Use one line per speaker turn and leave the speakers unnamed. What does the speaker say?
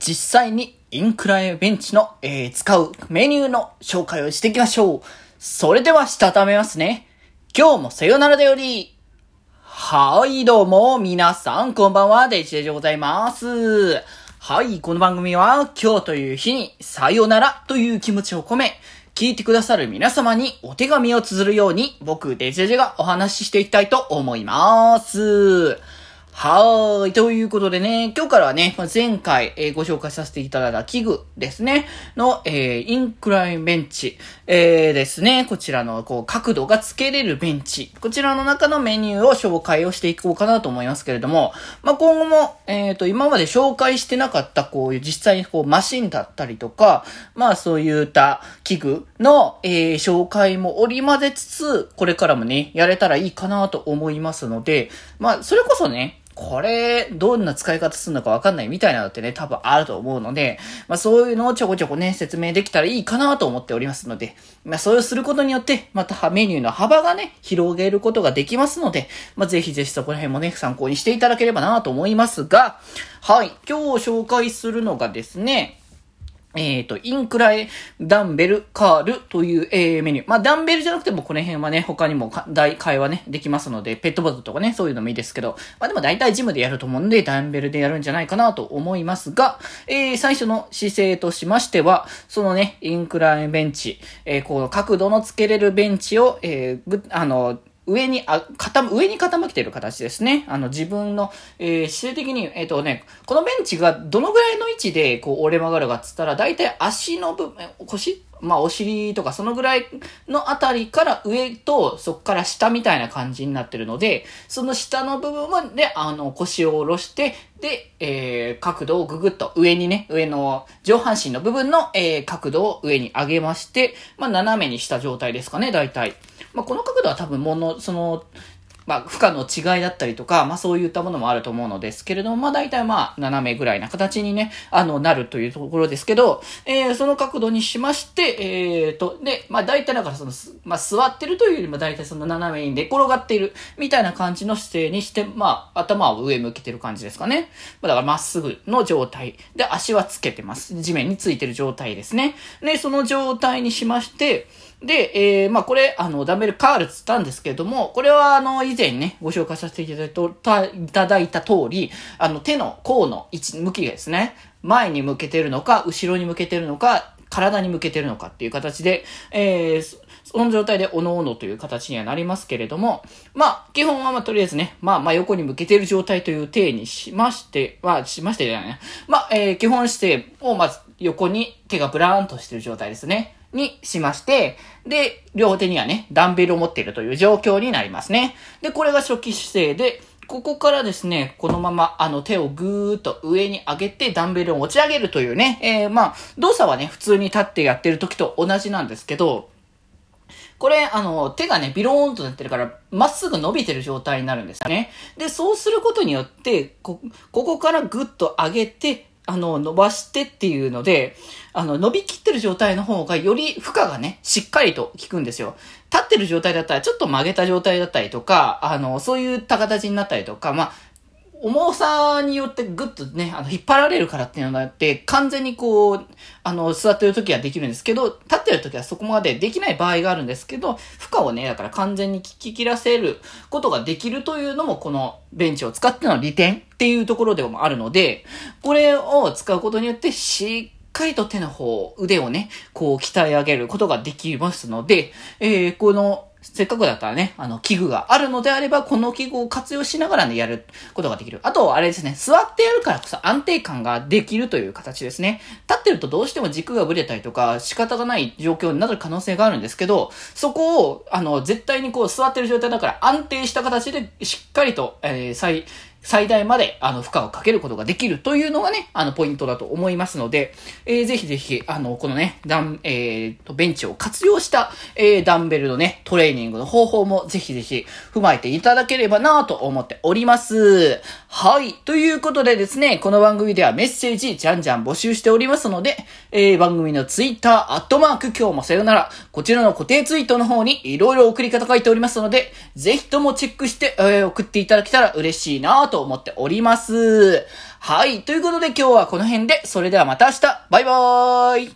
実際にインクライベンチの、えー、使うメニューの紹介をしていきましょう。それでは、したためますね。今日もさよならだより。はい、どうも、皆さん、こんばんは、デジデジでございます。はい、この番組は、今日という日に、さよならという気持ちを込め、聞いてくださる皆様にお手紙を綴るように、僕、デジデジがお話ししていきたいと思います。はーい。ということでね、今日からはね、前回、えー、ご紹介させていただいた器具ですね、の、えー、インクラインベンチ、えー、ですね、こちらの、こう、角度がつけれるベンチ、こちらの中のメニューを紹介をしていこうかなと思いますけれども、まあ、今後も、えっ、ー、と、今まで紹介してなかった、こういう、実際にこう、マシンだったりとか、まあ、そういった器具の、え、紹介も織り交ぜつつ、これからもね、やれたらいいかなと思いますので、まあ、それこそね、これ、どんな使い方するのかわかんないみたいなのってね、多分あると思うので、まあそういうのをちょこちょこね、説明できたらいいかなと思っておりますので、まあそういうすることによって、またメニューの幅がね、広げることができますので、まあぜひぜひそこら辺もね、参考にしていただければなと思いますが、はい、今日紹介するのがですね、えっ、ー、と、インクライダンベルカールという、えー、メニュー。まあ、ダンベルじゃなくてもこの辺はね、他にも大会話ね、できますので、ペットボトルとかね、そういうのもいいですけど、まあでも大体ジムでやると思うんで、ダンベルでやるんじゃないかなと思いますが、えー、最初の姿勢としましては、そのね、インクライベンチ、えー、こう、角度のつけれるベンチを、えー、ぐあの、上に、あ、傾、上に傾けてる形ですね。あの、自分の、えー、姿勢的に、えっ、ー、とね、このベンチがどのぐらいの位置で、こう、折れ曲がるかっつったら、だいたい足の部分、腰まあ、お尻とかそのぐらいのあたりから上とそっから下みたいな感じになってるので、その下の部分で、あの、腰を下ろして、で、えー、角度をぐぐっと上にね、上の上半身の部分の、えー、角度を上に上げまして、まあ、斜めにした状態ですかね、大体。まあ、この角度は多分もの、その、まあ、負荷の違いだったりとか、まあ、そういったものもあると思うのですけれども、まあ、大体まあ、斜めぐらいな形にね、あの、なるというところですけど、えー、その角度にしまして、えーと、で、まあ、大体だからその、まあ、座ってるというよりも大体その斜めに寝転がっている、みたいな感じの姿勢にして、まあ、頭を上向けてる感じですかね。まあ、だからまっすぐの状態。で、足はつけてます。地面についてる状態ですね。で、その状態にしまして、で、えー、まあ、これ、あの、ダンベルカールつったんですけれども、これは、あの、以前前ね、ご紹介させていただいたいただいた通り、あの、手の甲の位置、向きがですね、前に向けてるのか、後ろに向けてるのか、体に向けてるのかっていう形で、えー、その状態でおのおのという形にはなりますけれども、まあ、基本はまあ、とりあえずね、まあ、まあ、横に向けてる状態という体にしまして、まあ、しましてじゃないね。まあ、えー、基本姿勢をまず横に手がブラーンとしてる状態ですね。にしまして、で、両手にはね、ダンベルを持っているという状況になりますね。で、これが初期姿勢で、ここからですね、このまま、あの、手をぐーっと上に上げて、ダンベルを持ち上げるというね、えー、まあ、動作はね、普通に立ってやってる時と同じなんですけど、これ、あの、手がね、ビローンとなってるから、まっすぐ伸びてる状態になるんですよね。で、そうすることによって、こ、ここからぐっと上げて、あの、伸ばしてっていうので、あの、伸びきってる状態の方がより負荷がね、しっかりと効くんですよ。立ってる状態だったらちょっと曲げた状態だったりとか、あの、そういった形になったりとか、まあ、重さによってぐっとね、あの、引っ張られるからっていうのがあって、完全にこう、あの、座ってる時はできるんですけど、立ってる時はそこまでできない場合があるんですけど、負荷をね、だから完全に聞き切らせることができるというのも、このベンチを使っての利点っていうところでもあるので、これを使うことによって、しっかりと手の方、腕をね、こう鍛え上げることができますので、えー、このせっかくだったらね、あの、器具があるのであれば、この器具を活用しながらね、やることができる。あと、あれですね、座ってやるからこそ安定感ができるという形ですね。立ってるとどうしても軸がぶれたりとか、仕方がない状況になる可能性があるんですけど、そこを、あの、絶対にこう、座ってる状態だから安定した形で、しっかりと、えー、再、最大まで、あの、負荷をかけることができるというのがね、あの、ポイントだと思いますので、えー、ぜひぜひ、あの、このね、ダン、えー、と、ベンチを活用した、えー、ダンベルのね、トレーニングの方法もぜひぜひ踏まえていただければなと思っております。はい。ということでですね、この番組ではメッセージ、じゃんじゃん募集しておりますので、えー、番組のツイッター、アットマーク、今日もさよなら、こちらの固定ツイートの方に、いろいろ送り方書いておりますので、ぜひともチェックして、えー、送っていただけたら嬉しいなとと思っております。はい。ということで今日はこの辺で、それではまた明日バイバーイ